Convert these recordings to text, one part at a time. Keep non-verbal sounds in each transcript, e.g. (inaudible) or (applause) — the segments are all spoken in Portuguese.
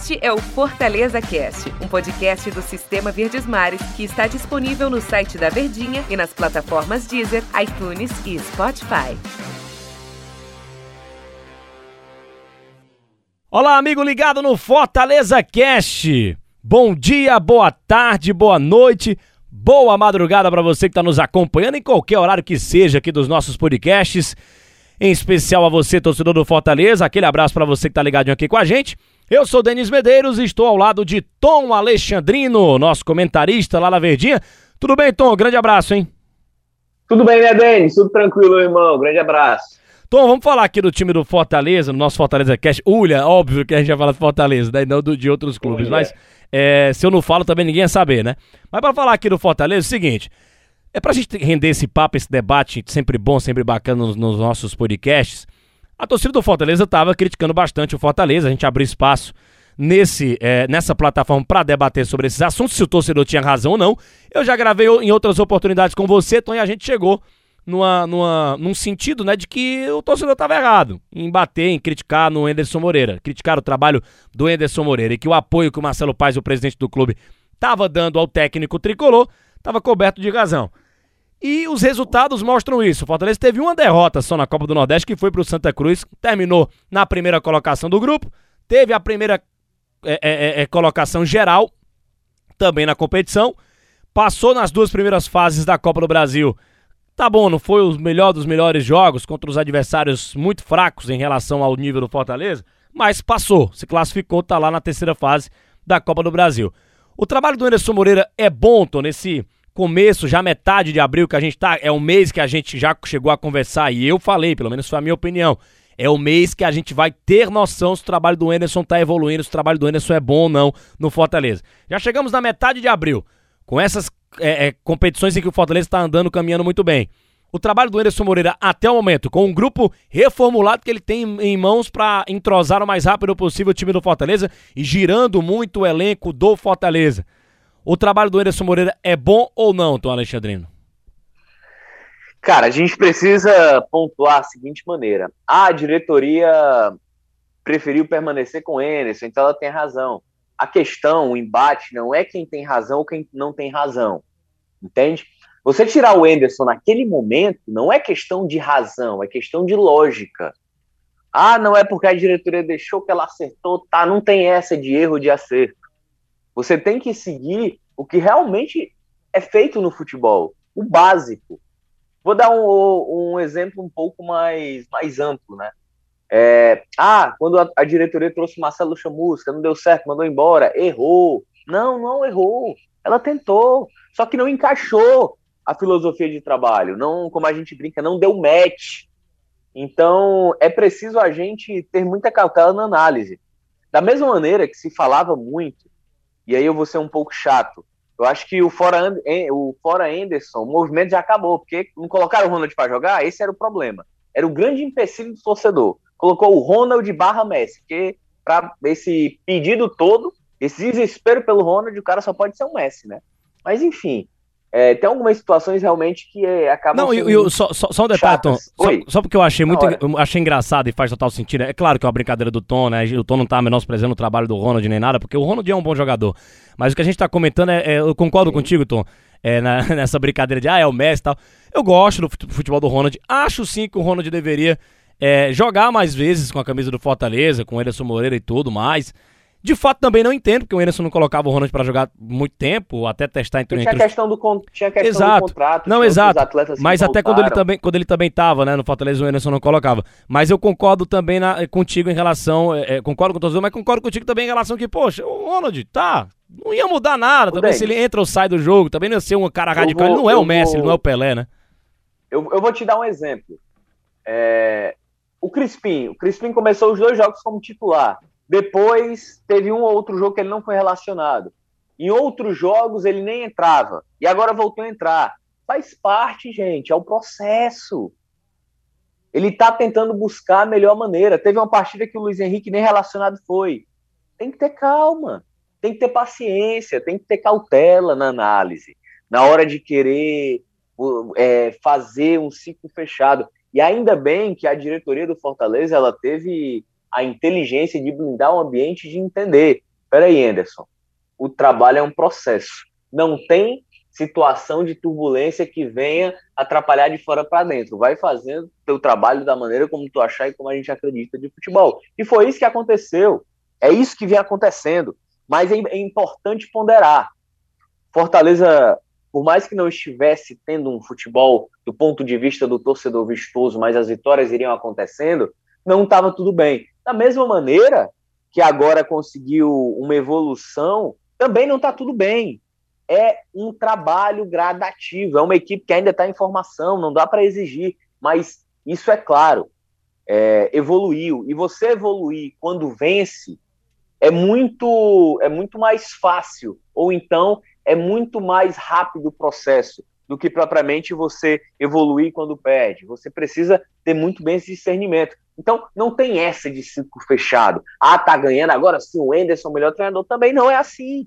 Este é o Fortaleza Cast, um podcast do Sistema Verdes Mares que está disponível no site da Verdinha e nas plataformas Deezer, iTunes e Spotify. Olá, amigo ligado no Fortaleza Cast. Bom dia, boa tarde, boa noite, boa madrugada para você que está nos acompanhando em qualquer horário que seja aqui dos nossos podcasts. Em especial a você, torcedor do Fortaleza. Aquele abraço para você que está ligadinho aqui com a gente. Eu sou Denis Medeiros e estou ao lado de Tom Alexandrino, nosso comentarista lá na Verdinha. Tudo bem, Tom? Grande abraço, hein? Tudo bem, né, Denis? Tudo tranquilo, irmão. Grande abraço. Tom, vamos falar aqui do time do Fortaleza, no nosso Fortaleza Cash. Ulha, óbvio que a gente vai falar do Fortaleza, né? não do, de outros clubes, Ulha. mas é, se eu não falo também ninguém ia saber, né? Mas para falar aqui do Fortaleza, é o seguinte, é pra gente render esse papo, esse debate sempre bom, sempre bacana nos, nos nossos podcasts, a torcida do Fortaleza estava criticando bastante o Fortaleza, a gente abriu espaço nesse, é, nessa plataforma para debater sobre esses assuntos, se o torcedor tinha razão ou não. Eu já gravei em outras oportunidades com você, Tom, e a gente chegou numa, numa, num sentido né, de que o torcedor estava errado em bater, em criticar no Enderson Moreira, criticar o trabalho do Enderson Moreira e que o apoio que o Marcelo Paes, o presidente do clube, estava dando ao técnico tricolor, estava coberto de razão. E os resultados mostram isso. O Fortaleza teve uma derrota só na Copa do Nordeste, que foi para o Santa Cruz, terminou na primeira colocação do grupo, teve a primeira é, é, é, colocação geral também na competição, passou nas duas primeiras fases da Copa do Brasil. Tá bom, não foi o melhor dos melhores jogos contra os adversários muito fracos em relação ao nível do Fortaleza, mas passou, se classificou, tá lá na terceira fase da Copa do Brasil. O trabalho do Anderson Moreira é bom, Tô, nesse começo, já metade de abril que a gente tá, é o mês que a gente já chegou a conversar e eu falei, pelo menos foi a minha opinião. É o mês que a gente vai ter noção se o trabalho do Anderson tá evoluindo, se o trabalho do Anderson é bom ou não no Fortaleza. Já chegamos na metade de abril, com essas é, é, competições em que o Fortaleza está andando, caminhando muito bem. O trabalho do Anderson Moreira até o momento, com um grupo reformulado que ele tem em mãos para entrosar o mais rápido possível o time do Fortaleza e girando muito o elenco do Fortaleza. O trabalho do Anderson Moreira é bom ou não, Tom Alexandrino? Cara, a gente precisa pontuar a seguinte maneira. A diretoria preferiu permanecer com o Anderson, então ela tem razão. A questão, o embate, não é quem tem razão ou quem não tem razão. Entende? Você tirar o Anderson naquele momento não é questão de razão, é questão de lógica. Ah, não é porque a diretoria deixou que ela acertou, tá? Não tem essa de erro de acerto. Você tem que seguir o que realmente é feito no futebol, o básico. Vou dar um, um exemplo um pouco mais, mais amplo, né? É, ah, quando a, a, diretoria trouxe Marcelo Chamusca, não deu certo, mandou embora, errou. Não, não errou. Ela tentou, só que não encaixou a filosofia de trabalho. Não, como a gente brinca, não deu match. Então, é preciso a gente ter muita cautela na análise. Da mesma maneira que se falava muito e aí eu vou ser um pouco chato. Eu acho que o fora, o fora Anderson, o movimento já acabou, porque não colocaram o Ronald para jogar, esse era o problema. Era o grande empecilho do torcedor. Colocou o Ronald barra Messi, porque para esse pedido todo, esse desespero pelo Ronald, o cara só pode ser um Messi, né? Mas enfim, é, tem algumas situações realmente que é, acabam. Não, eu, eu, só, só, só um detalhe, Tom. Só, só, porque eu achei muito eu achei engraçado e faz total sentido. É claro que é uma brincadeira do Tom, né? O Tom não tá menosprezando o trabalho do Ronald nem nada, porque o Ronald é um bom jogador. Mas o que a gente tá comentando é. é eu concordo Sim. contigo, Tom. É, na, (laughs) nessa brincadeira de ah, é o Messi e tal. Eu gosto do futebol do Ronald. Acho sim que o Ronald deveria é, jogar mais vezes com a camisa do Fortaleza, com o Ederson Moreira e tudo mais. De fato, também não entendo, porque o Anderson não colocava o Ronald para jogar muito tempo, até testar entre, tinha entre questão do tinha questão exato. do contrato, não exato. Mas até quando ele também quando ele também tava, né, no Fortaleza o Anderson não colocava. Mas eu concordo também na, contigo em relação, é, é concordo com todos, mas concordo contigo também em relação que, poxa, o Ronald, tá, não ia mudar nada, também se ele entra ou sai do jogo, também não ia ser um cara radical, vou, ele não é o Messi, vou... ele não é o Pelé, né? Eu, eu vou te dar um exemplo. É, o Crispim, o Crispim começou os dois jogos como titular. Depois teve um ou outro jogo que ele não foi relacionado. Em outros jogos ele nem entrava. E agora voltou a entrar. Faz parte, gente, é o processo. Ele está tentando buscar a melhor maneira. Teve uma partida que o Luiz Henrique nem relacionado foi. Tem que ter calma, tem que ter paciência, tem que ter cautela na análise, na hora de querer é, fazer um ciclo fechado. E ainda bem que a diretoria do Fortaleza ela teve a inteligência de blindar o ambiente de entender. peraí, Anderson, o trabalho é um processo. Não tem situação de turbulência que venha atrapalhar de fora para dentro. Vai fazendo teu trabalho da maneira como tu achar e como a gente acredita de futebol. E foi isso que aconteceu. É isso que vem acontecendo. Mas é, é importante ponderar. Fortaleza, por mais que não estivesse tendo um futebol do ponto de vista do torcedor vistoso, mas as vitórias iriam acontecendo, não estava tudo bem. Da mesma maneira que agora conseguiu uma evolução, também não está tudo bem é um trabalho gradativo, é uma equipe que ainda está em formação, não dá para exigir, mas isso é claro, é, evoluiu. E você evoluir quando vence é muito, é muito mais fácil, ou então é muito mais rápido o processo do que propriamente você evoluir quando perde. Você precisa ter muito bem esse discernimento. Então, não tem essa de ciclo fechado. Ah, tá ganhando agora sim, o Enderson, o melhor treinador. Também não é assim.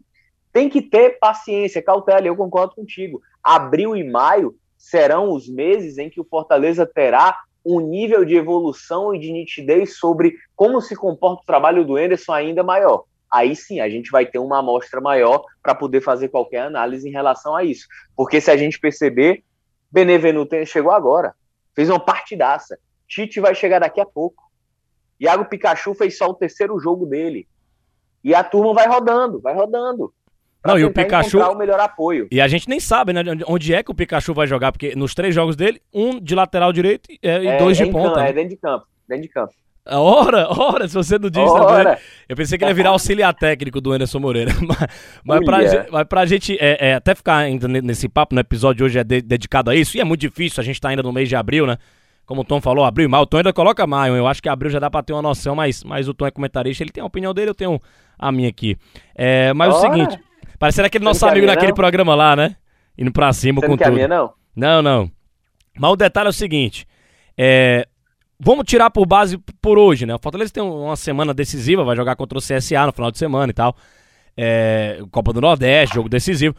Tem que ter paciência, cautela, eu concordo contigo. Abril e maio serão os meses em que o Fortaleza terá um nível de evolução e de nitidez sobre como se comporta o trabalho do Enderson ainda maior. Aí sim, a gente vai ter uma amostra maior para poder fazer qualquer análise em relação a isso. Porque se a gente perceber, Benevenuto chegou agora, fez uma partidaça. Tite vai chegar daqui a pouco. Iago Pikachu fez só o terceiro jogo dele. E a turma vai rodando, vai rodando. Não, e o Pikachu. o melhor apoio. E a gente nem sabe, né? Onde é que o Pikachu vai jogar, porque nos três jogos dele, um de lateral direito e, é, é dois de ponta. Campo, né? É dentro de campo. Dentro de campo. Ora, ora, se você não disse também. Eu pensei que ele ia virar auxiliar técnico do Anderson Moreira. (laughs) mas, mas, pra, gente, mas pra gente é, é, até ficar ainda nesse papo, no episódio de hoje é de, dedicado a isso, e é muito difícil, a gente tá ainda no mês de abril, né? Como o Tom falou, abril e maio. O Tom ainda coloca maio. Eu acho que abril já dá pra ter uma noção, mas, mas o Tom é comentarista, ele tem a opinião dele, eu tenho a minha aqui. É, mas ora. o seguinte. Parecendo aquele nosso amigo naquele não? programa lá, né? Indo pra cima Você com não tudo. Minha, não? Não, não. Mas o detalhe é o seguinte: é, vamos tirar por base por hoje, né? O Fortaleza tem uma semana decisiva, vai jogar contra o CSA no final de semana e tal. É, Copa do Nordeste, jogo decisivo.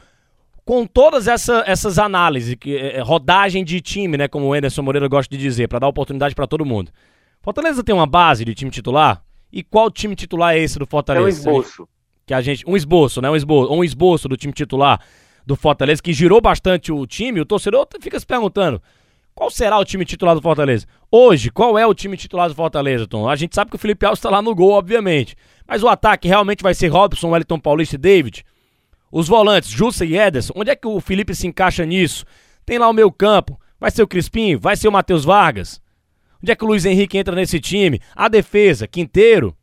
Com todas essa, essas análises, que, é, é rodagem de time, né? Como o Anderson Moreira gosta de dizer, para dar oportunidade para todo mundo. Fortaleza tem uma base de time titular? E qual time titular é esse do Fortaleza? É um esboço que a gente. Um esboço, né? Um esboço, um esboço do time titular do Fortaleza, que girou bastante o time, o torcedor fica se perguntando. Qual será o time titular do Fortaleza? Hoje, qual é o time titular do Fortaleza, Tom? A gente sabe que o Felipe Alves está lá no gol, obviamente. Mas o ataque realmente vai ser Robson, Wellington Paulista e David? Os volantes, Jussa e Ederson, onde é que o Felipe se encaixa nisso? Tem lá o meu campo, vai ser o Crispim, vai ser o Matheus Vargas? Onde é que o Luiz Henrique entra nesse time? A defesa, Quinteiro,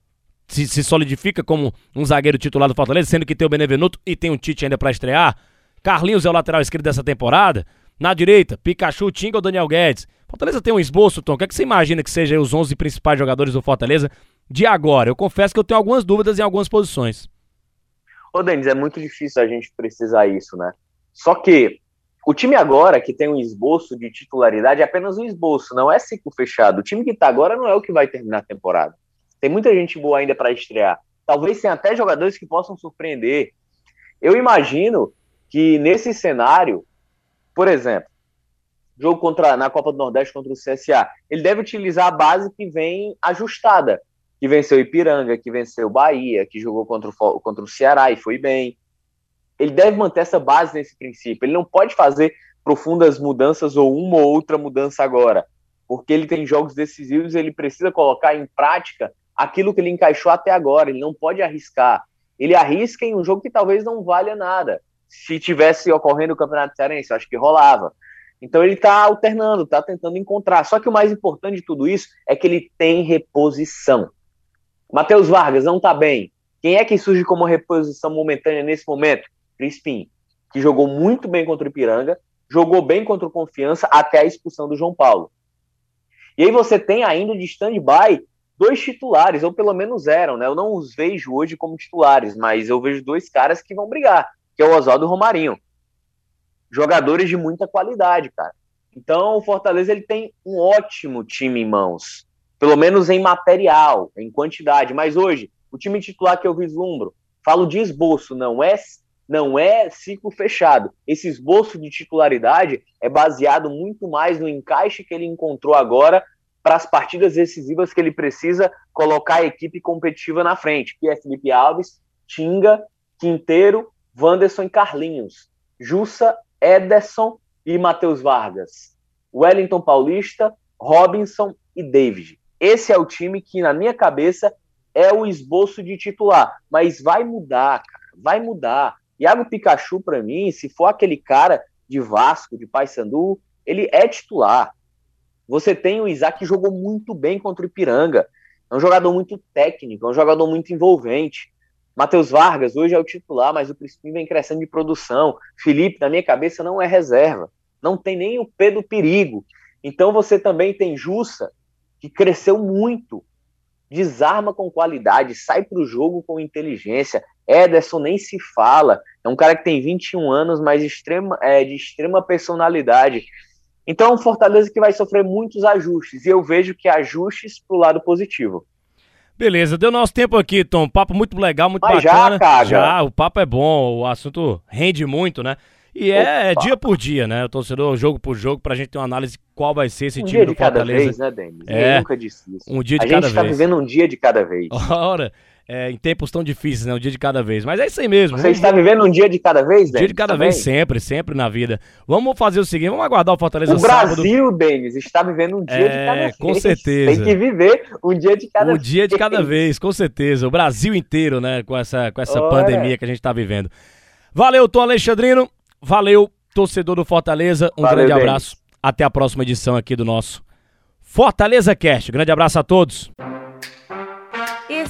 se, se solidifica como um zagueiro titular do Fortaleza, sendo que tem o Benevenuto e tem o Tite ainda para estrear. Carlinhos é o lateral esquerdo dessa temporada. Na direita, Pikachu, Tinga ou Daniel Guedes. Fortaleza tem um esboço, Tom. O que, é que você imagina que sejam os 11 principais jogadores do Fortaleza de agora? Eu confesso que eu tenho algumas dúvidas em algumas posições. Ô, Denis, é muito difícil a gente precisar isso, né? Só que o time agora que tem um esboço de titularidade é apenas um esboço, não é ciclo fechado. O time que tá agora não é o que vai terminar a temporada. Tem muita gente boa ainda para estrear. Talvez tenha até jogadores que possam surpreender. Eu imagino que nesse cenário, por exemplo, jogo contra na Copa do Nordeste contra o CSA, ele deve utilizar a base que vem ajustada, que venceu Ipiranga, que venceu Bahia, que jogou contra o, contra o Ceará e foi bem. Ele deve manter essa base nesse princípio. Ele não pode fazer profundas mudanças ou uma ou outra mudança agora, porque ele tem jogos decisivos, ele precisa colocar em prática aquilo que ele encaixou até agora. Ele não pode arriscar. Ele arrisca em um jogo que talvez não valha nada. Se tivesse ocorrendo o Campeonato Cearense, acho que rolava. Então ele está alternando, está tentando encontrar. Só que o mais importante de tudo isso é que ele tem reposição. Matheus Vargas não está bem. Quem é que surge como reposição momentânea nesse momento? Crispim, que jogou muito bem contra o Ipiranga, jogou bem contra o Confiança até a expulsão do João Paulo. E aí você tem ainda de stand-by dois titulares, ou pelo menos eram, né? Eu não os vejo hoje como titulares, mas eu vejo dois caras que vão brigar, que é o Oswaldo Romarinho. Jogadores de muita qualidade, cara. Então, o Fortaleza ele tem um ótimo time em mãos, pelo menos em material, em quantidade. Mas hoje, o time titular que eu vislumbro, falo de esboço, não é não é ciclo fechado. Esse esboço de titularidade é baseado muito mais no encaixe que ele encontrou agora para as partidas decisivas que ele precisa colocar a equipe competitiva na frente, que é Felipe Alves, Tinga, Quinteiro, Wanderson e Carlinhos, Jussa, Ederson e Matheus Vargas, Wellington Paulista, Robinson e David. Esse é o time que, na minha cabeça, é o esboço de titular. Mas vai mudar, cara. Vai mudar. Iago Pikachu, para mim, se for aquele cara de Vasco, de Paysandu, ele é titular. Você tem o Isaac que jogou muito bem contra o Ipiranga. É um jogador muito técnico, é um jogador muito envolvente. Matheus Vargas hoje é o titular, mas o Crispim vem crescendo de produção. Felipe, na minha cabeça, não é reserva. Não tem nem o P do perigo. Então você também tem Jussa, que cresceu muito, desarma com qualidade, sai para o jogo com inteligência. Ederson nem se fala, é um cara que tem 21 anos, mas extrema, é, de extrema personalidade. Então, Fortaleza que vai sofrer muitos ajustes, e eu vejo que ajustes para o lado positivo. Beleza, deu nosso tempo aqui, Tom. Papo muito legal, muito Mas bacana. Já, cara. Já, o papo é bom, o assunto rende muito, né? E é, é dia por dia, né? O torcedor, jogo por jogo, pra gente ter uma análise qual vai ser esse um time do Fortaleza. Vez, né, Denis? É, nunca disse isso. Um dia de cada vez. A gente tá vivendo um dia de cada vez. (laughs) Ora, é, em tempos tão difíceis, né? Um dia de cada vez. Mas é isso aí mesmo. Você está vivendo um dia de cada vez, Denis? Dia de cada também? vez, sempre, sempre na vida. Vamos fazer o seguinte, vamos aguardar o Fortaleza o sábado. O Brasil, Denis, está vivendo um dia é, de cada vez. com certeza. Tem que viver um dia de cada um vez. Um dia de cada vez, com certeza. O Brasil inteiro, né? Com essa, com essa pandemia que a gente está vivendo. Valeu, Tom Alexandrino. Valeu, torcedor do Fortaleza. Um Valeu, grande abraço. Denis. Até a próxima edição aqui do nosso Fortaleza Cast. Grande abraço a todos.